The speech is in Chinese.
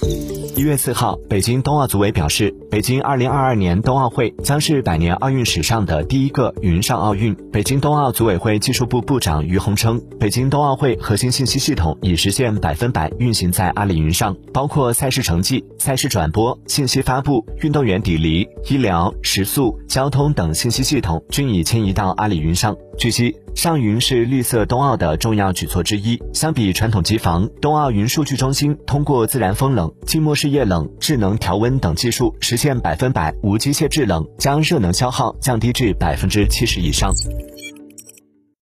Thank you. 一月四号，北京冬奥组委表示，北京二零二二年冬奥会将是百年奥运史上的第一个云上奥运。北京冬奥组委会技术部部长于洪称，北京冬奥会核心信息系统已实现百分百运行在阿里云上，包括赛事成绩、赛事转播、信息发布、运动员抵离、医疗、食宿、交通等信息系统均已迁移到阿里云上。据悉，上云是绿色冬奥的重要举措之一。相比传统机房，冬奥云数据中心通过自然风冷、静默式液冷、智能调温等技术，实现百分百无机械制冷，将热能消耗降低至百分之七十以上。